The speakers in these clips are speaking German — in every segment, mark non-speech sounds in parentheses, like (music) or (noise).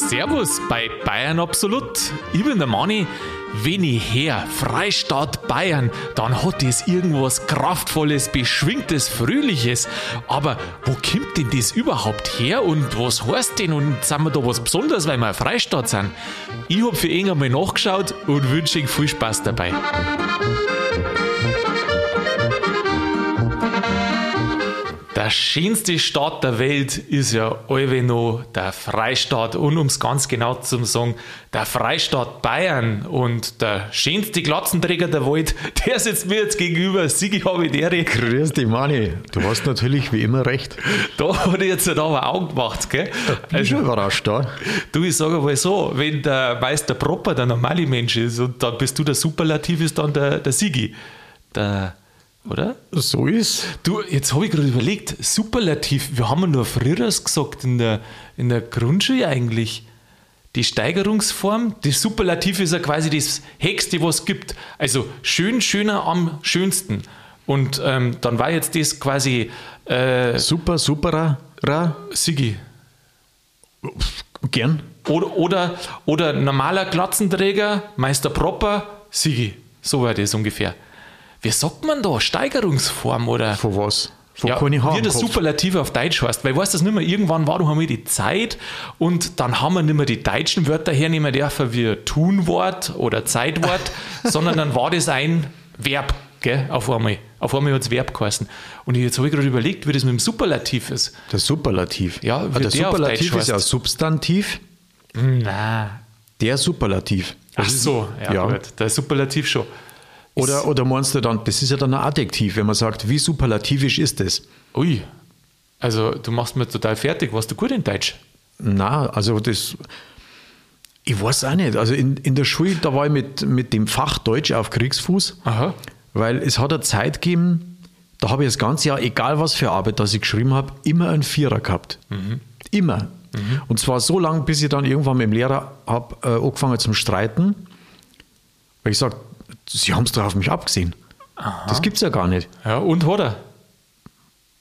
Servus bei Bayern Absolut. Ich bin der Mani. Wenn ich her, Freistaat Bayern, dann hat es irgendwas Kraftvolles, Beschwingtes, Fröhliches. Aber wo kommt denn das überhaupt her und was heißt denn und sind wir da was Besonderes, weil wir ein Freistaat sind? Ich hab für ihn einmal nachgeschaut und wünsche Ihnen viel Spaß dabei. Der schönste Staat der Welt ist ja noch der Freistaat und um es ganz genau zu sagen, der Freistaat Bayern und der schönste Glatzenträger der Welt, (laughs) der sitzt mir jetzt gegenüber, Sigi Habitäre. Grüß dich, Manni. Du hast natürlich wie immer recht. (laughs) Da hat er jetzt aber Augen gemacht, gell? Bin also, schon überrascht da. Du, ich sage mal so, wenn der Meister Propper der normale Mensch ist und dann bist du der Superlativ, ist dann der, der Sigi. Der oder? So ist. Du, jetzt habe ich gerade überlegt, Superlativ, wir haben ja nur früher gesagt in der, in der Grundschule eigentlich. Die Steigerungsform, das Superlativ ist ja quasi das Höchste, was es gibt. Also schön, schöner am schönsten. Und ähm, dann war jetzt das quasi. Äh, Super, superer, ra. Sigi. Gern. Oder, oder, oder normaler Glatzenträger, Meister Proper, Sigi. So war das ungefähr wie sagt man da? Steigerungsform oder? Von was? Von ja, wie das Superlativ auf Deutsch heißt. Weil weißt du nicht mehr, irgendwann war doch einmal die Zeit und dann haben wir nicht mehr die deutschen Wörter hernehmen dürfen wie Tunwort oder Zeitwort, (laughs) sondern dann war das ein Verb, gell, auf einmal. Auf einmal hat es Verb geheißen. Und jetzt habe ich gerade überlegt, wie das mit dem Superlativ ist. Der Superlativ? Ja, wie der, der Superlativ ist ja Substantiv. Na. Der Superlativ. Ach so, ja, ja. Gut. Der Superlativ schon. Oder, oder meinst du dann, das ist ja dann ein Adjektiv, wenn man sagt, wie superlativisch ist das? Ui, also du machst mir total fertig. Warst du gut in Deutsch? Na, also das, ich weiß auch nicht. Also in, in der Schule, da war ich mit, mit dem Fach Deutsch auf Kriegsfuß, Aha. weil es hat eine Zeit gegeben, da habe ich das ganze Jahr, egal was für Arbeit, das ich geschrieben habe, immer einen Vierer gehabt. Mhm. Immer. Mhm. Und zwar so lange, bis ich dann irgendwann mit dem Lehrer habe äh, angefangen zum Streiten. Weil ich sage, Sie haben es doch auf mich abgesehen. Aha. Das gibt es ja gar nicht. Ja, und hat er?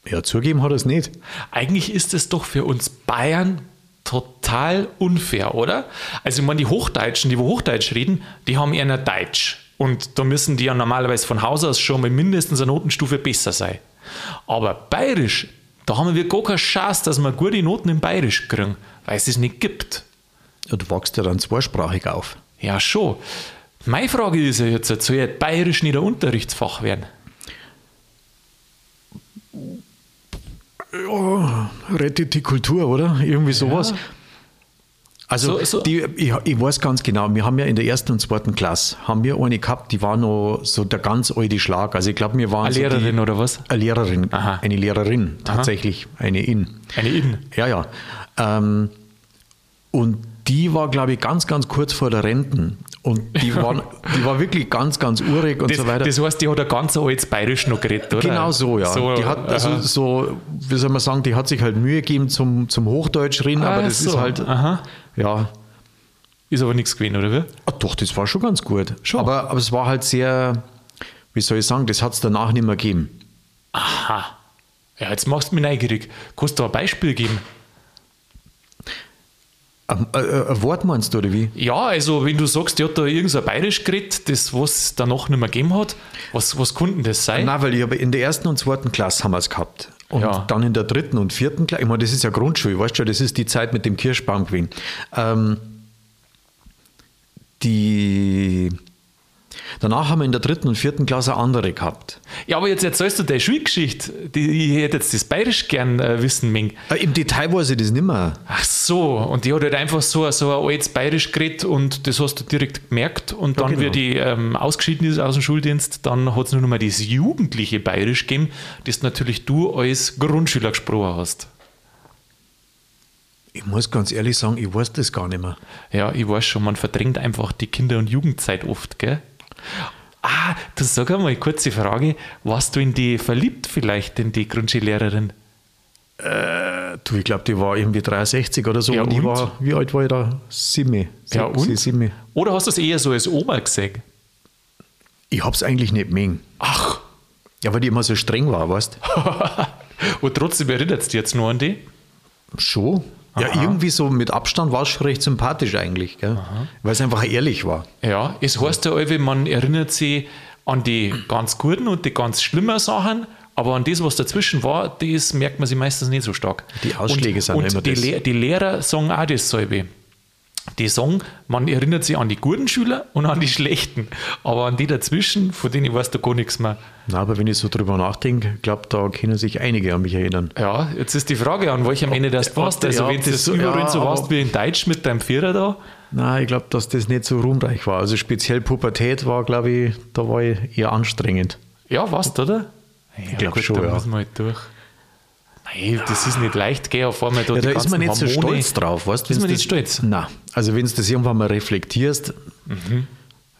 Ja, zugeben hat er es nicht. Eigentlich ist es doch für uns Bayern total unfair, oder? Also, ich meine, die Hochdeutschen, die wo Hochdeutsch reden, die haben eher Deutsch. Und da müssen die ja normalerweise von Haus aus schon mal mindestens eine Notenstufe besser sein. Aber Bayerisch, da haben wir gar keine Chance, dass wir gute Noten im Bayerisch kriegen, weil es es nicht gibt. Ja, du wachst ja dann zweisprachig auf. Ja, schon. Meine Frage ist ja jetzt, soll Bayerisch nicht ein Unterrichtsfach werden? Ja, rettet die Kultur, oder? Irgendwie sowas. Ja. Also so, so. Die, ich, ich, weiß ganz genau, wir haben ja in der ersten und zweiten Klasse, haben wir eine gehabt, die war noch so der ganz alte Schlag. Also ich glaube, wir waren Eine so Lehrerin die, oder was? Eine Lehrerin, Aha. eine Lehrerin, tatsächlich, Aha. eine In. Eine In? Ja, ja. Ähm, und die war, glaube ich, ganz, ganz kurz vor der Renten. Und die, waren, die war wirklich ganz, ganz urig und das, so weiter. Das heißt, die hat ein ganz altes Bayerisch noch geredet, oder? Genau so, ja. So, die hat, also aha. so, wie soll man sagen, die hat sich halt Mühe gegeben zum, zum Hochdeutsch reden, ah, aber das so. ist halt, aha. ja. Ist aber nichts gewesen, oder wie? Ach, doch, das war schon ganz gut. Schon. Aber, aber es war halt sehr, wie soll ich sagen, das hat es danach nicht mehr gegeben. Aha. Ja, jetzt machst du mich neugierig. Kannst du ein Beispiel geben? Ein, ein, ein, Wort meinst du, oder wie? Ja, also wenn du sagst, die hat da irgendein Bayerisch geredet, das was danach nicht mehr gegeben hat, was, was konnte das sein? Nein, weil ich habe in der ersten und zweiten Klasse haben wir es gehabt. Und ja. dann in der dritten und vierten Klasse, ich meine, das ist ja Grundschule, weißt du, das ist die Zeit mit dem Kirschbaum gewesen. Ähm, die Danach haben wir in der dritten und vierten Klasse andere gehabt. Ja, aber jetzt erzählst du deine Schulgeschichte. Die, ich hätte jetzt das Bayerisch gern äh, wissen Ming. Äh, Im Detail weiß ich das nicht mehr. Ach so, und die hat halt einfach so, so ein altes Bayerisch geredet und das hast du direkt gemerkt. Und dann, ja, genau. wie die ähm, ausgeschieden ist aus dem Schuldienst, dann hat es nur noch mal das jugendliche Bayerisch gegeben, das natürlich du als Grundschüler gesprochen hast. Ich muss ganz ehrlich sagen, ich weiß das gar nicht mehr. Ja, ich weiß schon, man verdrängt einfach die Kinder- und Jugendzeit oft, gell? Ah, du sag einmal, kurze Frage. Warst du in die verliebt vielleicht, in die Grundschullehrerin? Äh, du, ich glaube, die war irgendwie 63 oder so. Ja, und, und? war, wie alt war ich da? Sieben. Ja, und? Sieben. Oder hast du es eher so als Oma gesehen? Ich hab's eigentlich nicht mengen. Ach. Ja, weil die immer so streng war, weißt du? (laughs) und trotzdem erinnert es dich jetzt nur an die? Schon. Ja, irgendwie so mit Abstand war es schon recht sympathisch eigentlich, weil es einfach ehrlich war. Ja, es heißt ja alle, man erinnert sich an die ganz guten und die ganz schlimmen Sachen, aber an das, was dazwischen war, das merkt man sich meistens nicht so stark. Die Ausschläge und, sind und immer die, das. Le die Lehrer sagen auch dasselbe. Die sagen, man erinnert sich an die guten Schüler und an die schlechten, aber an die dazwischen, von denen weißt du gar nichts mehr. Na, aber wenn ich so drüber nachdenke, glaube da können sich einige an mich erinnern. Ja, jetzt ist die Frage, an welchem Ende das warst. Also, ja, wenn du das überall ja, so warst wie in Deutsch mit deinem Vierer da, Nein, ich glaube, dass das nicht so ruhmreich war. Also speziell Pubertät war, glaube ich, da war ich eher anstrengend. ja, warst du, oder? Ja, glaub gut, schon, da ja. muss man halt durch. Nein, das ist nicht leicht, geh auf einmal da Ja, da ist man nicht so Hormone- stolz drauf. Weißt, Ist wenn's man nicht stolz? Nein, also wenn du das irgendwann mal reflektierst, Mhm.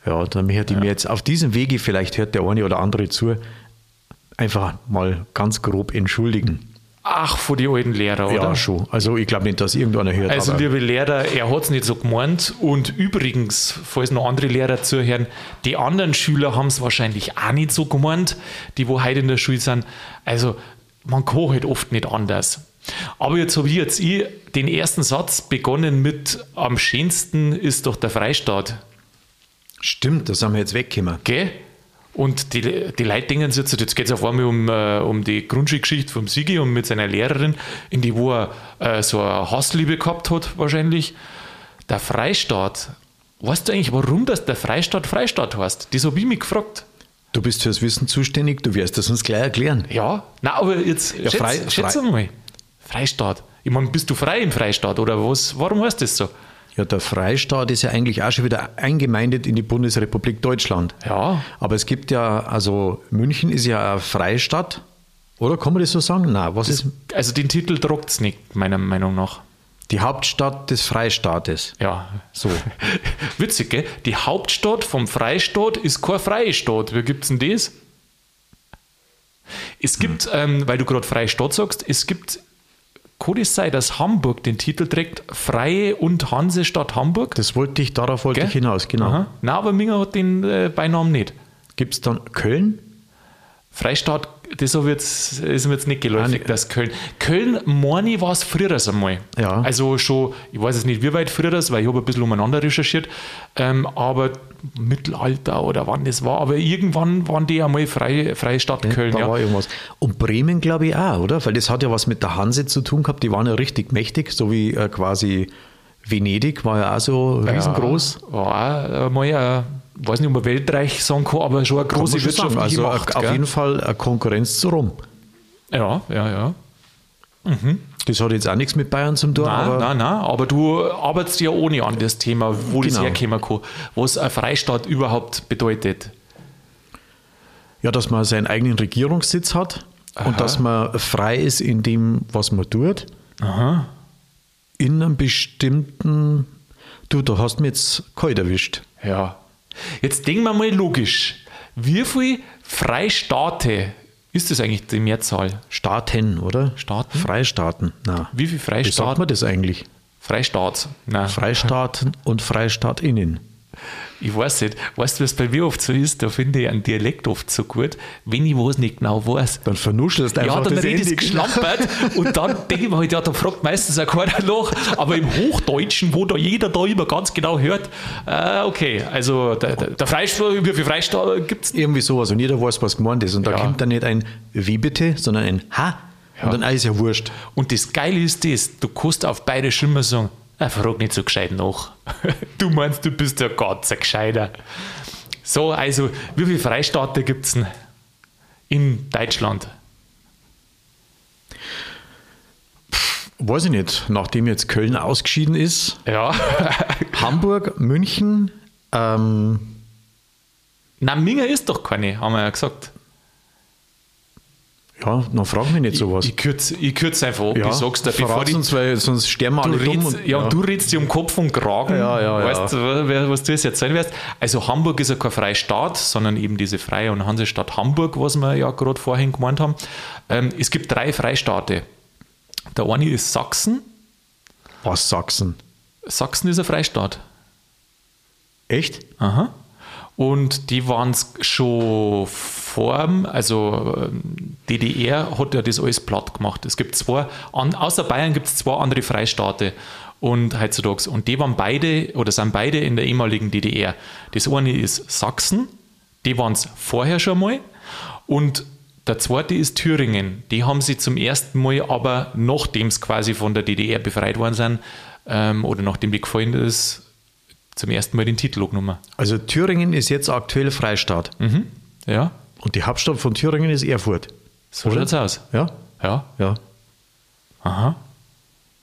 ja, dann hätte ich mir jetzt auf diesem Wege, vielleicht hört der eine oder andere zu, einfach mal ganz grob entschuldigen. Ach, von die alten Lehrer, oder? Ja, schon. Also ich glaube nicht, dass irgendeiner hört. Also, liebe Lehrer, er hat es nicht so gemeint. Und übrigens, falls noch andere Lehrer zuhören, die anderen Schüler haben es wahrscheinlich auch nicht so gemeint, die wo heute in der Schule sind. Also, man kann halt oft nicht anders. Aber jetzt habe ich jetzt ich den ersten Satz begonnen mit: Am schönsten ist doch der Freistaat. stimmt, das haben wir jetzt weggekommen. Gell? Und die, die Leute denken sich jetzt, jetzt geht es auf einmal um, äh, um die Grundschulgeschichte vom Sigi und mit seiner Lehrerin, in die wo er äh, so eine Hassliebe gehabt hat, wahrscheinlich. Der Freistaat. Weißt du eigentlich, warum das der Freistaat Freistaat heißt? Das habe ich mich gefragt. Du bist fürs Wissen zuständig, du wirst das uns gleich erklären. Ja, na, aber jetzt Ja, schätz, frei- schätz frei- mal. Freistaat. Ich meine, bist du frei im Freistaat oder was? Warum heißt das so? Ja, der Freistaat ist ja eigentlich auch schon wieder eingemeindet in die Bundesrepublik Deutschland. Ja, Aber es gibt ja, also München ist ja eine Freistadt, oder kann man das so sagen? Nein, was ist also den Titel druckt es nicht, meiner Meinung nach. Die Hauptstadt des Freistaates? Ja, So. (laughs) Witzig, gell? Die Hauptstadt vom Freistaat ist kein Freistaat. Wie gibt's denn das? Es gibt, ähm, weil du gerade Freistaat sagst, es gibt, kann es sein, dass Hamburg den Titel trägt, Freie und Hansestadt Hamburg? Das wollte ich, darauf wollte Gell? ich hinaus, genau. Aha. Nein, aber Minger hat den äh, Beinamen nicht. Gibt es dann Köln? Freistaat, das hab ich jetzt, ist mir jetzt nicht geläufig, Ah, dass Köln. Köln, meine war es früher einmal. Ja. Also schon, ich weiß jetzt nicht, wie weit früher das, weil ich habe ein bisschen umeinander recherchiert, ähm, aber Mittelalter oder wann das war, aber irgendwann waren die einmal Freie, freie Stadt Köln. da Ja. war irgendwas. Und Bremen, glaube ich, auch, oder? Weil das hat ja was mit der Hanse zu tun gehabt. Die waren ja richtig mächtig, so wie äh, quasi Venedig war ja auch so riesengroß. Ja, war auch einmal, äh, weiß nicht, ob man Weltreich sagen kann, aber schon eine große schon sagen. Also Macht. auf gell? jeden Fall eine Konkurrenz zu Rom. Ja, ja, ja. Das hat jetzt auch nichts mit Bayern zu tun, Nein, aber nein, nein, aber du arbeitest ja ohne an das Thema, wo das Genau. herkommen kann, was ein Freistaat überhaupt bedeutet. ja, dass man seinen eigenen Regierungssitz hat Aha. und dass man frei ist in dem, was man tut. Aha. In einem bestimmten. Du, da hast mich jetzt kalt erwischt. Ja. Jetzt denken wir mal logisch. Wie viele Freistaate ist das eigentlich die Mehrzahl? Staaten, oder? Staaten? Freistaaten. Na. Wie viele Wie sagt man das eigentlich? Freistaat. Nein, Freistaaten und FreistaatInnen. Ich weiß nicht. Weißt du, was bei mir oft so ist? Da finde ich einen Dialekt oft so gut, wenn ich was nicht genau weiß. Dann vernuschelst du einfach Ja, dann redest du geschlampert und dann denke ich mir halt, ja, da fragt meistens auch keiner nach, aber im Hochdeutschen, wo da jeder da immer ganz genau hört, äh, okay, also der, der, Freistaat, wie viel Freistaat gibt es? Irgendwie sowas und jeder weiß, was gemeint ist. Und da Ja. kommt dann nicht ein Wie bitte, sondern ein Ha. Ja. Und dann ist ja wurscht. Und das Geile ist das, du kannst auf beide Schimmer sagen, ah, frag nicht so gescheit nach. (laughs) Du meinst, du bist ja ganz ein Gescheiter. So, also, wie viele Freistaaten gibt es denn in Deutschland? Weiß ich nicht, nachdem jetzt Köln ausgeschieden ist, Ja. (laughs) Hamburg, München, ähm, Na, Minger ist doch keine, haben wir ja gesagt. Ja, dann frag mich nicht sowas. Ich kürze ich kürz einfach ab, ja, ich sag's dir, bevor uns, weil sonst sterben wir alle dumm. redst, und- ja, und du redest dir um Kopf und Kragen, Ja, ja, ja. weißt du, was du jetzt erzählen wirst. Also Hamburg ist ja kein Freistaat, sondern eben diese Freie und Hansestadt Hamburg, was wir ja gerade vorhin gemeint haben. Ähm, es gibt drei Freistaate. Der eine ist Sachsen. Was Sachsen? Sachsen ist ein Freistaat. Echt? Aha. Und die waren es schon vor, also ähm, DDR hat ja das alles platt gemacht. Es gibt zwei, an, außer Bayern gibt es zwei andere Freistaate und heutzutage. Und die waren beide oder sind beide in der ehemaligen DDR. Das eine ist Sachsen, die waren es vorher schon mal. Und der zweite ist Thüringen. Die haben sie zum ersten Mal, aber nachdem es quasi von der DDR befreit worden sind, ähm, oder nachdem die gefallen ist, zum ersten Mal den Titel genommen. Also Thüringen ist jetzt aktuell Freistaat. Mhm. Ja. Und die Hauptstadt von Thüringen ist Erfurt. So schaut's aus. Ja? Ja. Ja. Aha.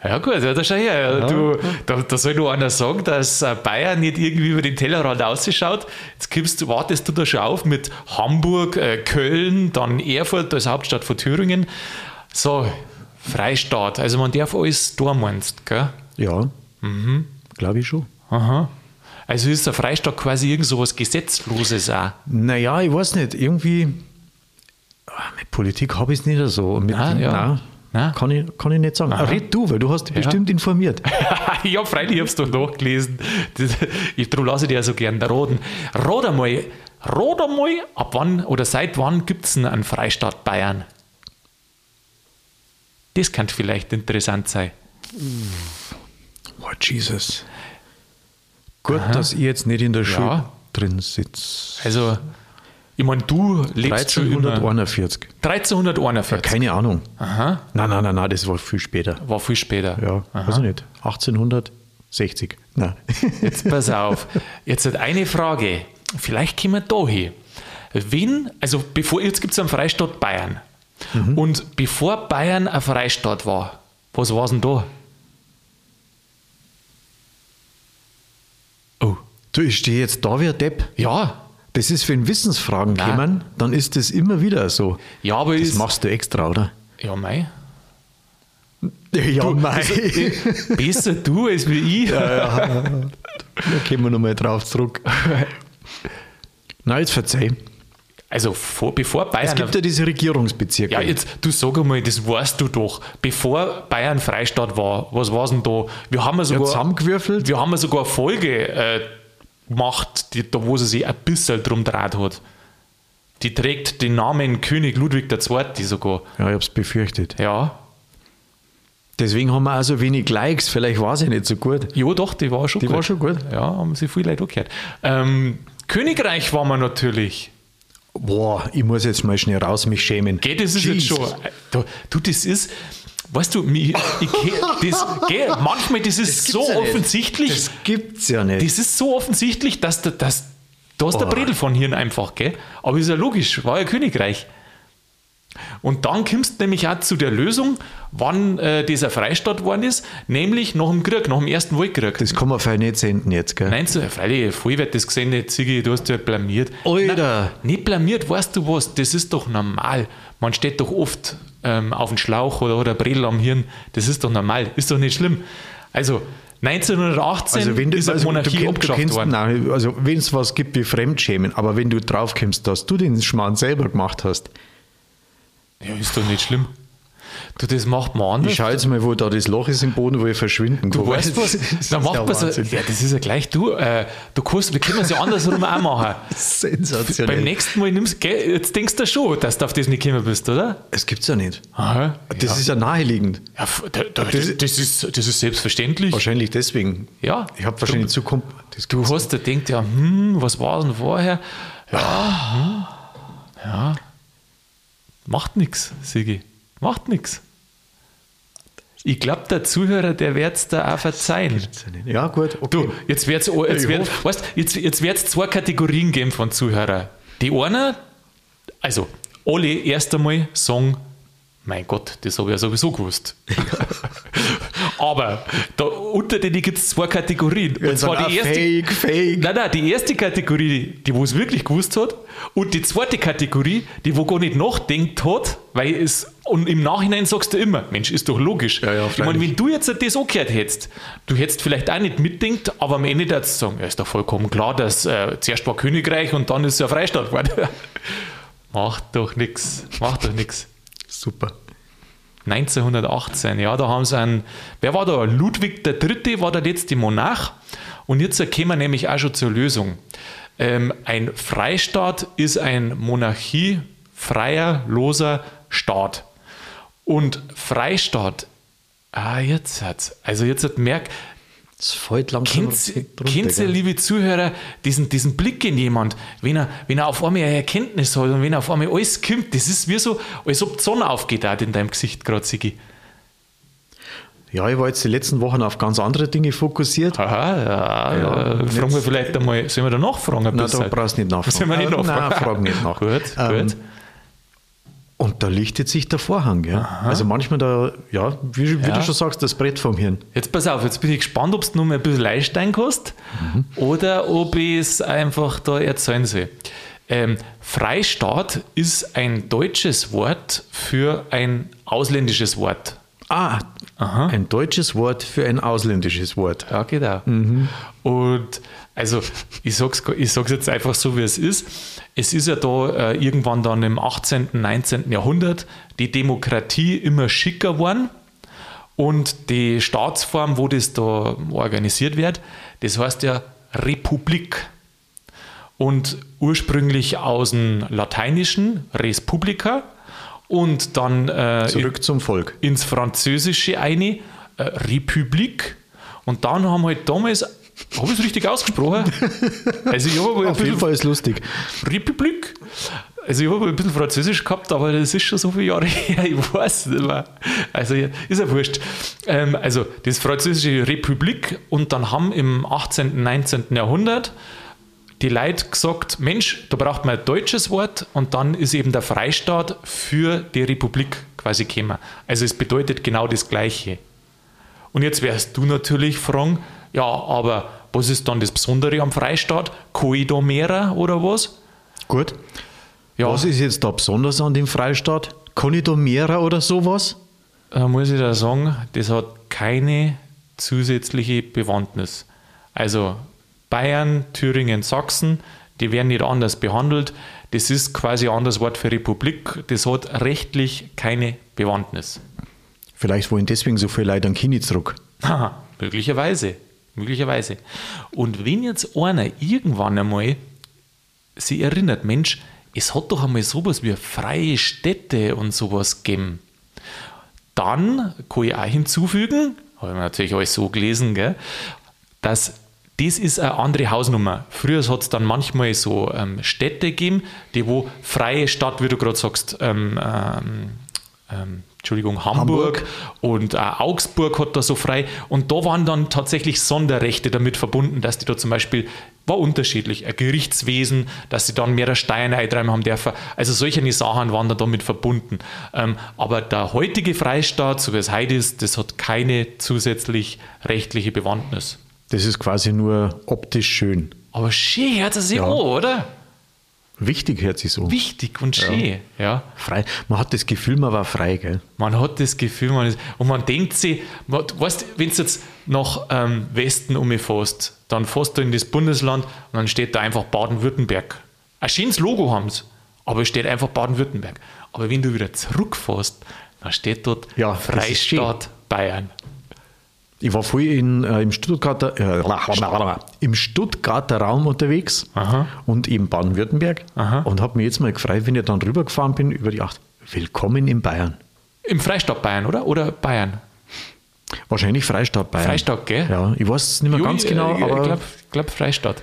Ja gut, ja, da schau her. Ja. Du, da, da soll nur einer sagen, dass äh, Bayern nicht irgendwie über den Tellerrand ausschaut. Jetzt du- wartest du da schon auf mit Hamburg, äh, Köln, dann Erfurt als Hauptstadt von Thüringen. So, Freistaat. Also man darf alles da meinst, gell? Ja. Mhm. Glaube ich schon. Aha. Also ist der Freistaat quasi irgend so was Gesetzloses auch. Naja, ich weiß nicht. Irgendwie. ah, Mit Politik habe ich es nicht so. Mit, Ah, ja. Nein, Nein. Kann, ich, kann ich nicht sagen. Aha. Red du, weil du hast dich bestimmt informiert. (laughs) ja, freilich, ich hab's doch nachgelesen. Das, ich, darum lasse ich dir ja so gern roten. Rot einmal, rot einmal, ab wann oder seit wann gibt es einen Freistaat Bayern? Das könnte vielleicht interessant sein. Oh, Jesus. Gut, dass ich jetzt nicht in der Schule Ja. drin sitze. Also, ich meine, du lebst schon immer 1341. 1341. Keine Ahnung. Aha, Nein, nein, nein, nein, das war viel später. war viel später. Ja, weiß ich nicht. 1860. Nein. (laughs) Jetzt pass auf. Jetzt hat eine Frage. Vielleicht kommen wir da hin. Wenn, also bevor, jetzt gibt es einen Freistaat Bayern. Und bevor Bayern ein Freistaat war, was war denn da? Oh. Du, ich stehe jetzt da wie ein Depp. Ja. Das ist, wenn Wissensfragen Nein. kommen, dann ist das immer wieder so. Ja, aber Das machst du extra, oder? Ja, mei. Ja, mei. (laughs) Besser du als wie ich. Da kommen wir nochmal drauf zurück. Na, jetzt verzeih. Also vor, bevor Bayern. Es gibt ja diese Regierungsbezirke. Ja, jetzt, du sag einmal, das weißt du doch. Bevor Bayern Freistaat war, was war denn da? Wir haben ja Ja, sogar, zusammengewürfelt. wir haben ja sogar eine Folge äh, gemacht, die, da wo sie sich ein bisschen drum dreht hat. Die trägt den Namen König Ludwig II. sogar. Ja, ich hab's befürchtet. Ja. Deswegen haben wir auch so wenig Likes. Vielleicht war sie nicht so gut. Ja, doch, die war schon Die gut. war schon gut. Ja, haben sich viele Leute angehört. Ähm, Königreich waren wir natürlich. Boah, ich muss jetzt mal schnell raus mich schämen. Gell, das ist jetzt Jesus. schon. Du, du, das ist. Weißt du, ich, das, gell, manchmal das ist so gibt's ja nicht. offensichtlich. Das gibt's ja nicht. Das ist so offensichtlich, dass, da- dass da ist der Oh. Bredel von Hirn einfach, gell? Aber ist ja logisch, war ja Königreich. Und dann kommst du nämlich auch zu der Lösung, wann äh, dieser Freistaat geworden ist, nämlich nach dem Krieg, nach dem Ersten Weltkrieg. Das kann man vielleicht nicht senden jetzt, gell? Nein, so, freilich, voll wird das gesehen, nicht, Ziggy, du hast ja blamiert. Alter. Nein, nicht blamiert, weißt du was, das ist doch normal. Man steht doch oft ähm, auf dem Schlauch oder, oder Bredel am Hirn, das ist doch normal, ist doch nicht schlimm. Also, 1918 Also wenn du, ist also, Monarchie du, du kennst, worden. nein, also wenn es was gibt wie Fremdschämen, aber wenn du drauf kommst, dass du den Schmarrn selber gemacht hast, Ja, ist doch nicht schlimm. Du, das macht man anders. ich schau jetzt mal, wo da das Loch ist im Boden, wo ich verschwinden kann. Du weißt (laughs) was? Das ist Dann macht ja man so, ja, das ist ja gleich du. Äh, du kannst, wir können es ja andersrum auch machen. (laughs) Sensationell. Beim nächsten Mal nimmst gell, jetzt denkst du schon, dass du auf das nicht gekommen bist, oder? Das gibt's ja nicht. Aha. Das ja. ist ja naheliegend. Ja, da, da, das, das, ist, das ist selbstverständlich. Wahrscheinlich deswegen. Ja. Ich habe wahrscheinlich zu kom- das Du hast dir gedacht, ja, hm, was war denn vorher? Ja, hm, ja. Macht nichts, Sigi. Macht nichts. Ich glaube, der Zuhörer, der wird es da auch verzeihen. Ja, gut. Okay. Du, jetzt wird es jetzt wird, weißt, jetzt, jetzt wird's zwei Kategorien geben von Zuhörern. Die eine, also alle erst einmal sagen, mein Gott, das habe ich ja sowieso gewusst. (laughs) Aber da, unter denen gibt es zwei Kategorien. Und zwar die erste, Fake, Fake. Nein, nein, die erste Kategorie, die wo es wirklich gewusst hat, und die zweite Kategorie, die wo gar nicht nachdenkt hat, weil es, und im Nachhinein sagst du immer, Mensch, ist doch logisch. Ja, ja, ich meine, wenn du jetzt das angehört hättest, du hättest vielleicht auch nicht mitdenkt, aber am Ende du sagen, ja, ist doch vollkommen klar, dass äh, zuerst war Königreich und dann ist ja Freistaat geworden. (laughs) macht doch nichts, macht doch nichts. Super. 1918, ja, da haben sie einen, wer war da? Ludwig III. war der letzte Monarch und jetzt kommen wir nämlich auch schon zur Lösung. Ähm, ein Freistaat ist ein Monarchie, freier, loser Staat. Und Freistaat, ah, jetzt hat's. Also jetzt hat merk, Das fällt langsam Kennt, ihr, gell? liebe Zuhörer, diesen, diesen Blick in jemand, wenn er, wenn er auf einmal eine Erkenntnis hat und wenn er auf einmal alles kommt, das ist wie so, als ob die Sonne aufgeht auch in deinem Gesicht gerade, Sigi. Ja, ich war jetzt die letzten Wochen auf ganz andere Dinge fokussiert. Aha, ja, Ja, ja fragen wir vielleicht einmal, sollen wir da nachfragen ein Nein, da brauchst du nicht nachfragen. Sollen wir nicht nachfragen? Nein, frag nicht nach. (laughs) gut, Ähm, gut. Da lichtet sich der Vorhang. Gell? Also manchmal da, ja, wie, wie Ja. du schon sagst, das Brett vom Hirn. Jetzt pass auf, jetzt bin ich gespannt, ob es nur mal ein bisschen Leistein kostet oder ob ich es einfach da erzählen soll. Ähm, Freistaat ist ein deutsches Wort für ein ausländisches Wort. Ah, ein deutsches Wort für ein ausländisches Wort. Ja, genau. Und also, ich sag's, ich sag's jetzt einfach so, wie es ist. Es ist ja da äh, irgendwann dann im 18., 19. Jahrhundert die Demokratie immer schicker geworden. Und die Staatsform, wo das da organisiert wird, das heißt ja Republik. Und ursprünglich aus dem Lateinischen Res Publica und dann äh, Zurück zum Volk. ins Französische eine, äh, Republik. Und dann haben halt damals, habe ich es richtig ausgesprochen? (laughs) Also ich habe Auf jeden Fall ist lustig. Republik. Also ich habe ein bisschen Französisch gehabt, aber das ist schon so viele Jahre (laughs) her, ich weiß nicht mehr. Also ist ja wurscht. Ähm, also das französische Republik und dann haben im 18., 19. Jahrhundert die Leute gesagt, Mensch, da braucht man ein deutsches Wort und dann ist eben der Freistaat für die Republik quasi gekommen. Also es bedeutet genau das Gleiche. Und jetzt wirst du natürlich fragen, ja, aber was ist dann das Besondere am Freistaat? Coidomera oder was? Gut. Ja, Was ist jetzt da besonders an dem Freistaat? Konidomera oder sowas? da muss ich da sagen, das hat keine zusätzliche Bewandtnis. Also Bayern, Thüringen, Sachsen, die werden nicht anders behandelt. Das ist quasi ein anderes Wort für Republik. Das hat rechtlich keine Bewandtnis. Vielleicht wollen deswegen so viele Leute an Kini zurück. Haha, möglicherweise. Möglicherweise. Und wenn jetzt einer irgendwann einmal sich erinnert, Mensch, es hat doch einmal sowas wie freie Städte und sowas gegeben, dann kann ich auch hinzufügen, habe ich natürlich alles so gelesen, gell, dass das ist eine andere Hausnummer. Früher hat es dann manchmal so ähm, Städte gegeben, die wo freie Stadt, wie du gerade sagst, ähm, ähm, ähm, Entschuldigung, Hamburg, Hamburg. und auch Augsburg hat da so frei. Und da waren dann tatsächlich Sonderrechte damit verbunden, dass die da zum Beispiel, war unterschiedlich, ein Gerichtswesen, dass sie dann mehr Steine eintreiben haben dürfen. Also solche Sachen waren da damit verbunden. Ähm, aber der heutige Freistaat, so wie es heute ist, das hat keine zusätzlich rechtliche Bewandtnis. Das ist quasi nur optisch schön. Aber schön hört es sich Ja. an, oder? Wichtig hört sich so. Wichtig und schön. Ja. Frei. Man hat das Gefühl, man war frei, gell? Man hat das Gefühl, man ist, und man denkt sich, man- weißt wenn du jetzt nach ähm, Westen umfährst, dann fährst du in das Bundesland und dann steht da einfach Baden-Württemberg. Ein schönes Logo haben sie, aber es steht einfach Baden-Württemberg. Aber wenn du wieder zurückfährst, dann steht dort Ja. Freistaat Bayern. Ich war vorher in, äh, im, Stuttgarter, äh, im Stuttgarter Raum unterwegs Aha. und in Baden-Württemberg und habe mich jetzt mal gefreut, wenn ich dann rübergefahren bin über die Acht. Willkommen in Bayern. Im Freistaat Bayern, oder? Oder Bayern? Wahrscheinlich Freistaat Bayern. Freistaat, gell? Ja, ich weiß es nicht mehr Jo, ganz genau, ich, aber Ich glaube glaub Freistaat.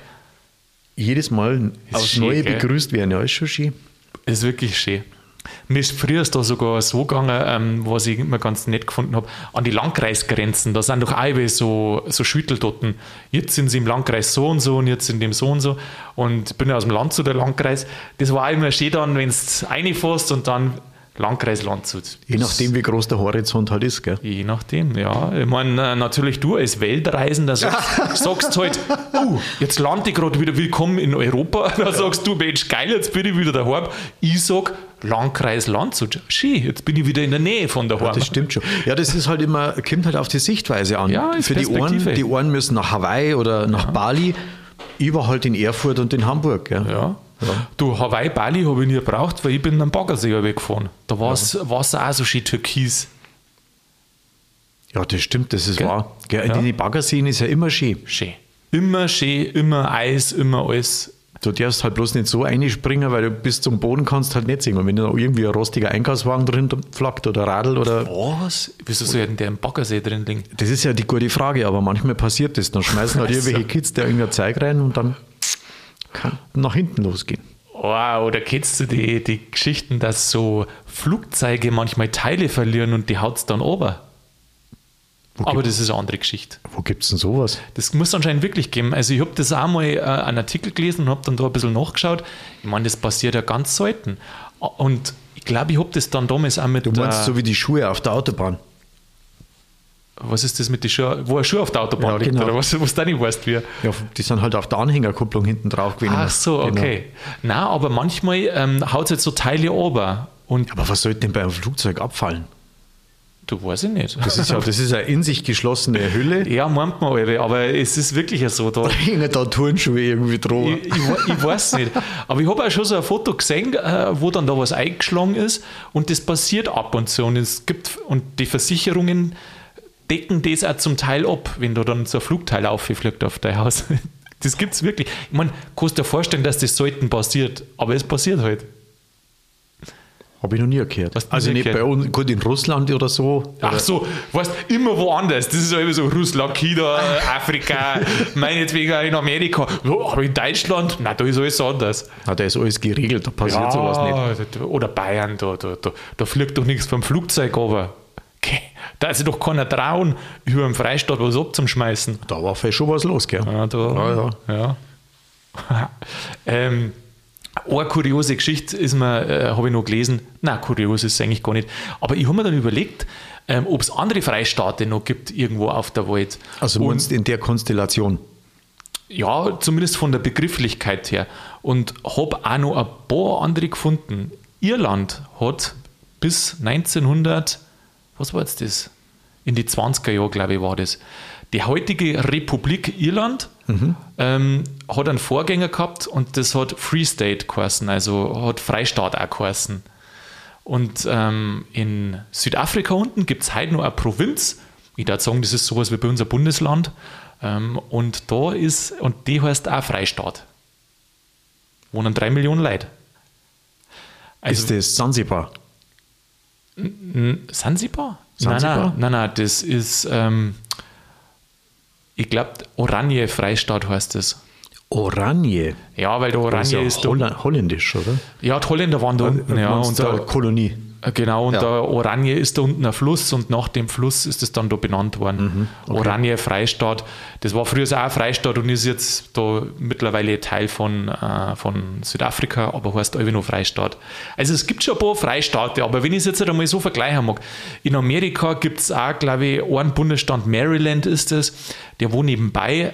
jedes Mal Ist aufs Neue gell? begrüßt werden. Ja, ist schon schön. Ist wirklich schön. Mir ist früher da sogar so gegangen, ähm, was ich immer ganz nett gefunden habe, an die Landkreisgrenzen. Da sind doch alle so, so Schütteltoten. Jetzt sind sie im Landkreis so und so und jetzt in dem so und so. Und ich bin ja aus dem Landshut, der Landkreis. Das war auch immer schön dann, wenn du reinfährst und dann Landkreis Landshut. Je nachdem, wie groß der Horizont halt ist. Gell? Je nachdem, ja. Ich meine, äh, natürlich du als Weltreisender sagst, (laughs) sagst halt, uh, jetzt lande ich gerade wieder willkommen in Europa. (laughs) Da sagst du, Mensch, geil, jetzt bin ich wieder daheim. Ich sag, Landkreis Landshut. Schön, jetzt bin ich wieder in der Nähe von daheim. Das stimmt schon. Ja, das ist halt immer, kommt halt auf die Sichtweise an. Ja, ist Für die Ohren, die Ohren müssen nach Hawaii oder nach Bali. Ich war halt in Erfurt und in Hamburg. Gell? Ja. Du, Hawaii, Bali habe ich nie gebraucht, weil ich bin am Baggersee weggefahren. Da war es Wasser auch so schön türkis. Ja, das stimmt, das ist Gell? wahr. Gell, Ja. Die Baggerseen ist ja immer schön. Schön. Immer schön, immer Eis, immer alles. Du darfst halt bloß nicht so einspringen, weil du bis zum Boden kannst halt nicht sehen. Und wenn da irgendwie ein rostiger Einkaufswagen drin flackt oder Radl oder. Was? Wieso soll denn der im Baggersee drin liegen? Das ist ja die gute Frage, aber manchmal passiert das. Dann schmeißen halt (laughs) Also. irgendwelche Kids da irgendein Zeug rein und dann kann nach hinten losgehen. Wow, oder kennst du die, die Geschichten, dass so Flugzeuge manchmal Teile verlieren und die haut's dann ober? Aber das ist eine andere Geschichte. Wo gibt es denn sowas? Das muss anscheinend wirklich geben. Also ich habe das auch mal äh, einen Artikel gelesen und habe dann da ein bisschen nachgeschaut. Ich meine, das passiert ja ganz selten. Und ich glaube, ich habe das dann damals auch mit Du meinst so wie die Schuhe auf der Autobahn. Was ist das mit den Schuhen, wo ein Schuh auf der Autobahn Ja, liegt genau. oder was, was du nicht weißt, wie. Ja, die sind halt auf der Anhängerkupplung hinten drauf gewesen. Ach so, Genau. okay. Na, aber manchmal ähm, haut es jetzt so Teile ober und Aber was sollte denn bei einem Flugzeug abfallen? du weiß ich nicht. Das ist ja das ist eine in sich geschlossene Hülle. (laughs) ja, meint man alle, aber es ist wirklich so. Da, (laughs) hängen da Turnschuhe irgendwie dran. Ich, ich, ich weiß (laughs) nicht. Aber ich habe auch schon so ein Foto gesehen, äh, wo dann da was eingeschlagen ist und das passiert ab und zu. Und es gibt und die Versicherungen decken das auch zum Teil ab, wenn da dann so ein Flugteil auffliegt auf dein Haus. (laughs) Das gibt es wirklich. Ich meine, kannst dir vorstellen, dass das selten passiert, aber es passiert halt. Habe ich noch nie gehört. Du Also nie nicht gehört? bei uns, gut in Russland oder so. Ach so, weißt immer woanders. Das ist ja immer so Russland, China, äh, Afrika, meinetwegen in Amerika. Ja, aber in Deutschland, na, da ist alles anders. Na, da ist alles geregelt, da passiert sowas nicht. Oder Bayern, da, da, da, da fliegt doch nichts vom Flugzeug runter. Da ist sich doch keiner trauen, über dem Freistaat was abzuschmeißen. Da war vielleicht schon was los, gell? Ja, da, Ja, ja. (laughs) ähm, eine kuriose Geschichte ist mir, äh, habe ich noch gelesen. Na, kurios ist es eigentlich gar nicht. Aber ich habe mir dann überlegt, ähm, ob es andere Freistaate noch gibt irgendwo auf der Welt. Also Und- in der Konstellation. ja, zumindest von der Begrifflichkeit her. Und habe auch noch ein paar andere gefunden. Irland hat bis 1900, was war jetzt das? In die 20er Jahre, glaube ich, war das. Die heutige Republik Irland ähm, hat einen Vorgänger gehabt und das hat Free State geheißen, also hat Freistaat auch geheißen. Und ähm, in Südafrika unten gibt es heute noch eine Provinz. Ich würde sagen, das ist sowas wie bei unser Bundesland. Ähm, und da ist, und die heißt auch Freistaat. Wohnen drei Millionen Leute. Also, ist das Sansibar? Sansibar? Sansibar? Nein, nein, das ist, ähm, ich glaube, Oranje Freistaat heißt das. Oranje. Ja, weil der Das ist Oranje ja ist, da, Holla holländisch, oder? ja, die Holländer waren da unten, ja, Meinst und da, Kolonie. Genau, und Ja. der Oranje ist da unten ein Fluss und nach dem Fluss ist es dann da benannt worden. Oranje Freistaat. Das war früher auch ein Freistaat und ist jetzt da mittlerweile Teil von, äh, von Südafrika, aber heißt einfach nur Freistaat. Also es gibt schon ein paar Freistaate, aber wenn ich es jetzt einmal so vergleichen mag, in Amerika gibt es auch, glaube ich, einen Bundesstaat, Maryland ist es, der wo nebenbei,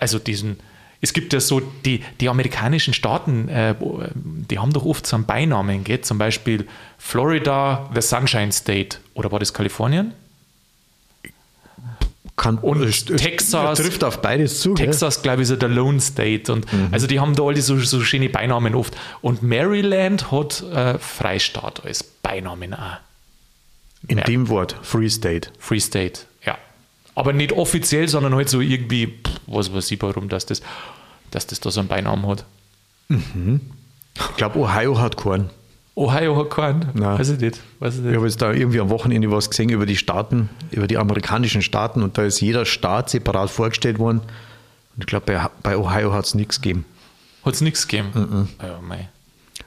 also diesen es gibt ja so, die, die amerikanischen Staaten, äh, die haben doch oft so einen Beinamen, gell? zum Beispiel Florida, the Sunshine State. Oder war das Kalifornien? Kann, Und es- es Texas- trifft auf beides zu. Texas, glaube ich, ist ja der Lone State. Und also die haben da alle so, so schöne Beinamen oft. Und Maryland hat äh, Freistaat als Beinamen auch. In Ja. dem Wort, Free State. Free State, ja. Aber nicht offiziell, sondern halt so irgendwie, pff, was weiß ich, warum dass das, dass das da so einen Beinamen hat. Ich glaube, Ohio hat keinen. Ohio hat keinen. Nein. Weiß ich nicht. Weiß ich Ich habe jetzt da irgendwie am Wochenende was gesehen über die Staaten, über die amerikanischen Staaten und da ist jeder Staat separat vorgestellt worden. Und ich glaube, bei, bei Ohio hat es nichts gegeben. Hat es nichts gegeben. Mhm. Ja, mei.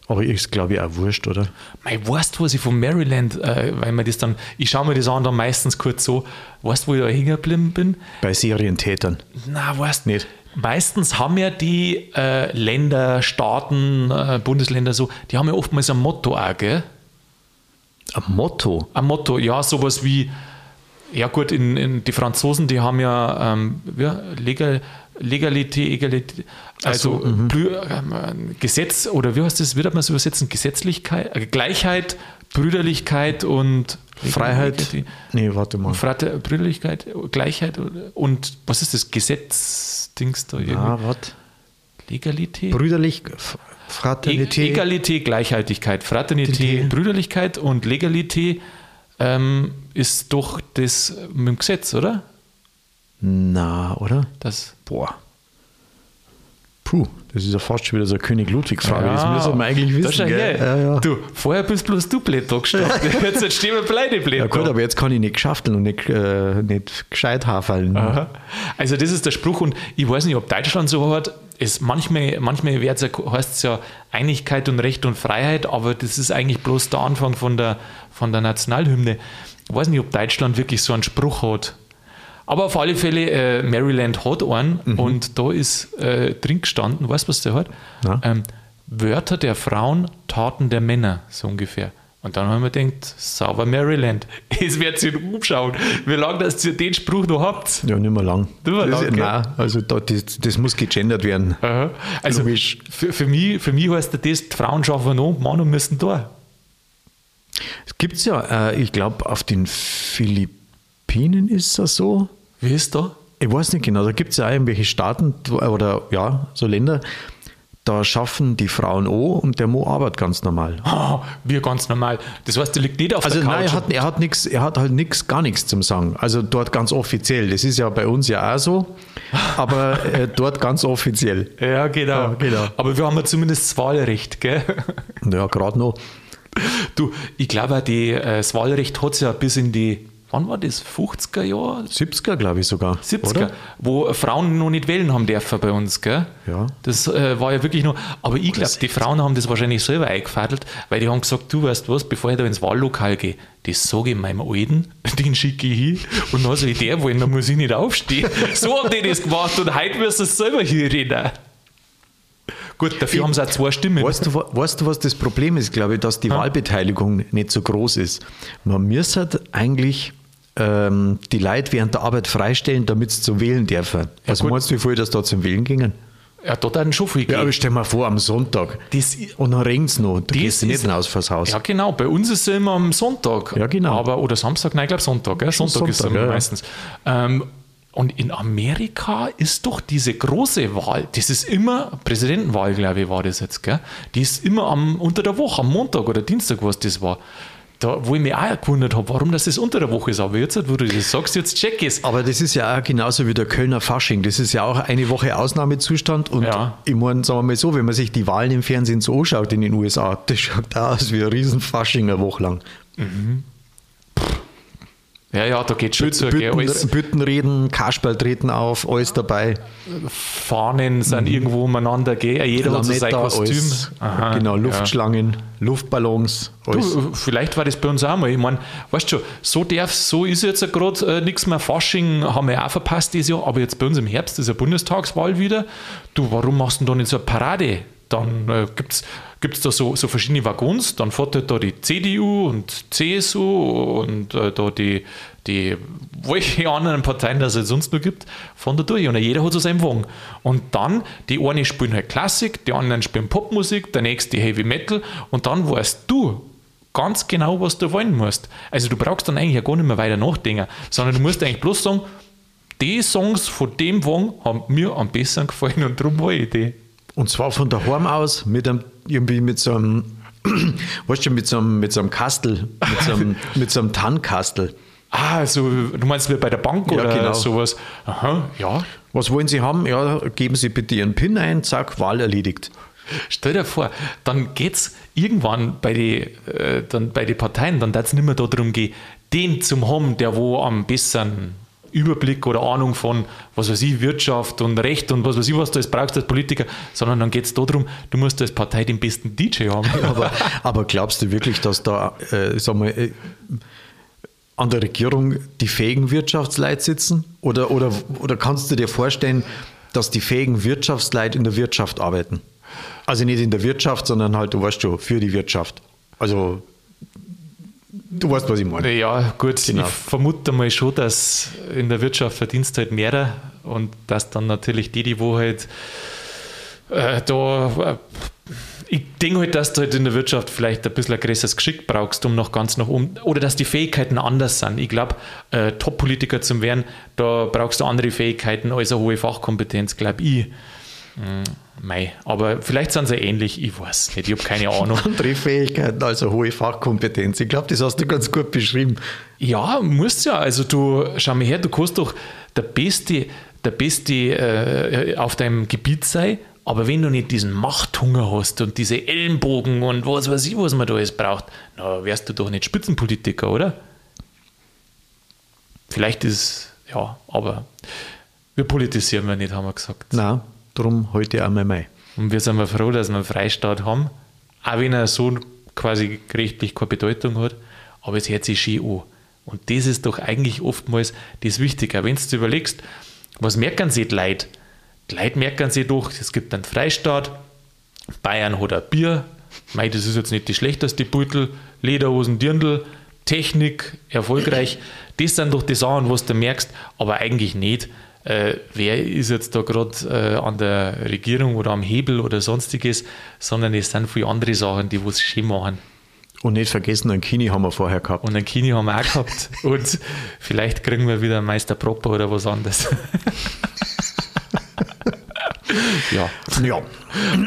Aber ist, glaube ich, auch wurscht, oder? Mei, weißt du, was ich von Maryland, äh, weil man das dann, ich schaue mir das an, dann meistens kurz so, weißt du, wo ich da hängen geblieben bin? Bei Serientätern. Na, weißt du Nicht. Meistens haben ja die äh, Länder, Staaten, äh, Bundesländer so, die haben ja oftmals ein Motto auch, gell? Ein Motto. Ein Motto, ja, sowas wie, ja gut, in, in, die Franzosen, die haben ja, ähm, ja Legal, Legalität, Egalität, also Blü- ähm, Gesetz, oder wie heißt das, wird man es übersetzen? Gesetzlichkeit, äh, Gleichheit, Brüderlichkeit und Freiheit. Nee, warte mal. Frater, Brüderlichkeit, Gleichheit und was ist das? Gesetzdings da irgendwie? Ah, was? Legalität? Brüderlich, Fraternität. E Egalität, Gleichhaltigkeit, Fraternität. Brüderlichkeit und Legalität ähm, ist doch das mit dem Gesetz, oder? Na, oder? Das, Boah. Puh, das ist ja fast schon wieder so eine König Ludwig-Frage. das müssen wir eigentlich wissen. schau Gell? her. Ja, ja. Du, vorher bist bloß du blöd da gestanden. Jetzt stehen wir beide blöd ja, gut, aber jetzt kann ich nicht schafteln und nicht, äh, nicht gescheit haferln. Aha. Also das ist der Spruch und ich weiß nicht, ob Deutschland so hat. Es, manchmal manchmal ja, heißt es ja Einigkeit und Recht und Freiheit, aber das ist eigentlich bloß der Anfang von der, von der Nationalhymne. Ich weiß nicht, ob Deutschland wirklich so einen Spruch hat. Aber auf alle Fälle, äh, Maryland hat einen und da ist äh, drin gestanden, weißt du, was der hat? Ähm, Wörter der Frauen, Taten der Männer, so ungefähr. Und dann haben wir gedacht, sauber Maryland. (laughs) Es wird sich umschauen, wie lange das ihr den Spruch noch habt. Ja, nicht mehr lang. Nicht mehr das, lang, gell? nein, also da, das, das muss gegendert werden. Aha. Also Logisch. für, für, mich, für mich heißt das, die Frauen schaffen noch, Männer müssen da. Es gibt ja, äh, ich glaube, auf den Philippinen ist das so. Wie ist da? Ich weiß nicht genau, da gibt es ja auch irgendwelche Staaten oder ja, so Länder, da schaffen die Frauen auch und der Mo arbeitet ganz normal. (laughs) Ah, wir ganz normal. Das heißt, der liegt nicht auf Also der Couch. nein, er hat, er hat nix, er hat halt nichts, gar nichts zum Sagen. Also dort ganz offiziell. Das ist ja bei uns ja auch so, (laughs) aber äh, dort ganz offiziell. ja, genau. Ja, genau. Aber wir haben ja zumindest das Wahlrecht, gell? Ja, gerade noch. Du, ich glaube, die, äh, das Wahlrecht hat es ja bis in die, wann war das? 50er Jahre? 70er, glaube ich sogar. 70er, Oder? wo Frauen noch nicht wählen haben dürfen bei uns, gell? Ja. Das äh, war ja wirklich noch, aber ich glaube, die Frauen haben das wahrscheinlich selber eingefadelt, weil die haben gesagt, du weißt was, bevor ich da ins Wahllokal gehe, das sage ich meinem Alten, (laughs) den schicke ich hin und dann soll ich der wollen, dann muss ich nicht aufstehen. (laughs) So haben die das gemacht und heute wirst du es selber hier reden. Gut, dafür haben sie auch zwei Stimmen. Weißt du, weißt du, was das Problem ist, glaube ich, dass die Wahlbeteiligung nicht so groß ist? Man müsste eigentlich ähm, die Leute während der Arbeit freistellen, damit sie zum Wählen dürfen. Was gut. meinst du, wie viel das da zum Wählen gingen? Ja, da hat schon viel Ja, gegeben. aber stell mal vor, am Sonntag. Das- und dann regnet es noch. Du gehst nicht ist- raus fürs Haus. Ja, genau. Bei uns ist es immer am Sonntag. Ja, genau. Aber, oder Samstag, nein, ich glaube Sonntag. Gell? Sonntag, ist es Sonntag, immer ja, ja. meistens. Ähm, und in Amerika ist doch diese große Wahl, das ist immer, Präsidentenwahl, glaube ich, war das jetzt, gell? Die ist immer am, unter der Woche, am Montag oder Dienstag, was das war. Da, wo ich mich auch gewundert habe, warum das, das unter der Woche ist. Aber jetzt, wo du das sagst, jetzt check es. Aber das ist ja auch genauso wie der Kölner Fasching. Das ist ja auch eine Woche Ausnahmezustand. Und Ja. ich meine, sagen wir mal so, wenn man sich die Wahlen im Fernsehen so anschaut in den USA, das schaut da aus wie ein riesen Fasching eine Woche lang. Ja, ja, da geht schon zu, gell? Alles Bütten, reden, Kasperl treten auf, alles dabei. Fahnen sind irgendwo umeinander, gell? Jeder hat so sein Lametta, Kostüm. Aha, genau, ja. Luftschlangen, Luftballons, alles. Du, vielleicht war das bei uns auch mal. Ich meine, weißt du schon, so darf so ist jetzt gerade äh, nichts mehr. Fasching haben wir auch verpasst dieses Jahr, aber jetzt bei uns im Herbst ist ja Bundestagswahl wieder. Du, warum machst du denn da nicht so eine Parade? Dann äh, gibt es da so, so verschiedene Waggons, dann fährt halt da die CDU und CSU und äh, da die, die welche (laughs) anderen Parteien das es sonst noch gibt, von da durch. Und jeder hat so seinen Wagen. Und dann, die einen spielen halt Klassik, die anderen spielen Popmusik, der nächste Heavy Metal und dann weißt du, ganz genau, was du wollen musst. Also du brauchst dann eigentlich ja gar nicht mehr weiter nachdenken, sondern du musst eigentlich bloß sagen, die Songs von dem Wagen haben mir am besten gefallen und darum war ich die. Und zwar von daheim aus mit einem, irgendwie mit so einem, (clears throat) weißt du, mit so einem, mit so einem Kastel, mit so einem, (laughs) mit so einem Tannkastel. Ah, also du meinst wie bei der Bank Ja, oder genau. sowas? Aha, ja. Was wollen Sie haben? Ja, geben Sie bitte Ihren PIN ein, zack, Wahl erledigt. Stell dir vor, dann geht es irgendwann bei den äh, dann bei die Parteien, dann darf es nicht mehr darum gehen, den zum haben, der wo am besten Überblick oder Ahnung von, was weiß ich, Wirtschaft und Recht und was weiß ich, was du jetzt brauchst als Politiker, sondern dann geht es darum, du musst als Partei den besten DJ haben. (laughs) Aber, aber glaubst du wirklich, dass da, äh, sag mal, äh, an der Regierung die fähigen Wirtschaftsleute sitzen? Oder, oder, oder kannst du dir vorstellen, dass die fähigen Wirtschaftsleute in der Wirtschaft arbeiten? Also nicht in der Wirtschaft, sondern halt, du weißt schon, für die Wirtschaft. Also, du weißt, was ich meine. Ja, gut, Genau. ich vermute mal schon, dass in der Wirtschaft verdienst halt mehr und dass dann natürlich die, die wo halt äh, da. Äh, ich denke halt, dass du halt in der Wirtschaft vielleicht ein bisschen ein größeres Geschick brauchst, um noch ganz nach oben. Oder dass die Fähigkeiten anders sind. Ich glaube, äh, Top-Politiker zu werden, da brauchst du andere Fähigkeiten als eine hohe Fachkompetenz, glaube ich. Hm, mei. Aber vielleicht sind sie ähnlich, ich weiß nicht, ich habe keine (laughs) Ahnung. Andere Fähigkeiten, also hohe Fachkompetenz. Ich glaube, das hast du ganz gut beschrieben. Ja, musst ja. Also du, schau mal her, du kannst doch der Beste, der Beste äh, auf deinem Gebiet sein Aber wenn du nicht diesen Machthunger hast und diese Ellenbogen und was weiß ich, was man da alles braucht, na, wärst du doch nicht Spitzenpolitiker, oder? Vielleicht ist, ja, aber wir politisieren wir nicht, haben wir gesagt. Nein, darum heute einmal Mai. Und wir sind mal froh, dass wir einen Freistaat haben, auch wenn er so quasi rechtlich keine Bedeutung hat, aber es hört sich schön an. Und das ist doch eigentlich oftmals das Wichtige. Wenn du überlegst, was merken sie die Leute? Die Leute merken sie doch, es gibt einen Freistaat, Bayern hat ein Bier, Mei, das ist jetzt nicht die schlechteste Beutel, Lederhosen, Dirndl, Technik, erfolgreich. Das sind doch die Sachen, was du merkst, aber eigentlich nicht. Äh, wer ist jetzt da gerade äh, an der Regierung oder am Hebel oder sonstiges, sondern es sind viele andere Sachen, die was schön machen. Und nicht vergessen, einen Kini haben wir vorher gehabt. Und einen Kini haben wir auch gehabt. (laughs) Und vielleicht kriegen wir wieder einen Meister Proper oder was anderes. (laughs) ja. ja.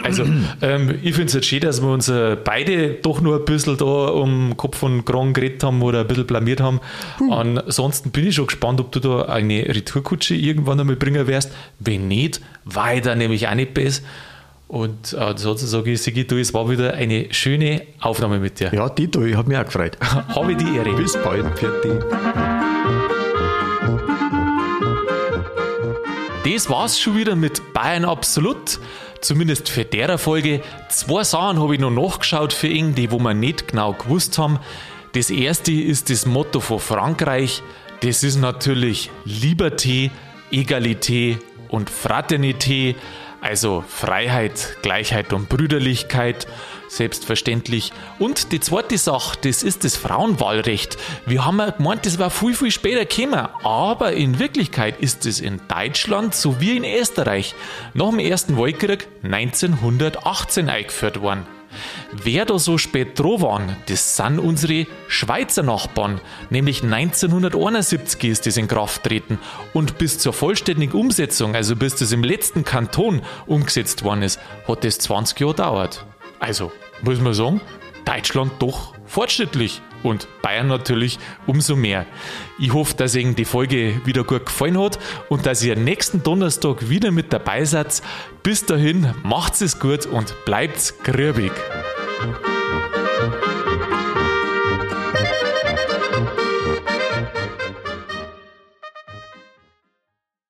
Also, ähm, ich finde es jetzt schön, dass wir uns äh, beide doch nur ein bisschen da um Kopf und Kragen geredet haben oder ein bisschen blamiert haben. Hm. Ansonsten bin ich schon gespannt, ob du da eine Retourkutsche irgendwann einmal bringen wirst. Wenn nicht, weiter nämlich auch nicht besser. Und äh, ansonsten sage ich, Sigi, du, es war wieder eine schöne Aufnahme mit dir. Ja, Tito, ich habe mich auch gefreut. habe die Ehre. Bis bald, Pfiat Das war's schon wieder mit Bayern Absolut. Zumindest für der Folge. Zwei Sachen habe ich noch nachgeschaut für ihn, die wo wir nicht genau gewusst haben. Das erste ist das Motto von Frankreich. Das ist natürlich Liberté, Egalité und Fraternité. Also Freiheit, Gleichheit und Brüderlichkeit, selbstverständlich. Und die zweite Sache, das ist das Frauenwahlrecht. Wir haben ja gemeint, das war viel, viel später gekommen. Aber in Wirklichkeit ist es in Deutschland sowie in Österreich nach dem Ersten Weltkrieg 1918 eingeführt worden. Wer da so spät dran waren, das sind unsere Schweizer Nachbarn. Nämlich 1971 ist das in Kraft treten. Und bis zur vollständigen Umsetzung, also bis das im letzten Kanton umgesetzt worden ist, hat das 20 Jahre gedauert. Also, muss man sagen, Deutschland doch fortschrittlich und Bayern natürlich umso mehr. Ich hoffe, dass Ihnen die Folge wieder gut gefallen hat und dass ihr nächsten Donnerstag wieder mit dabei seid. Bis dahin, macht's es gut und bleibt grübig.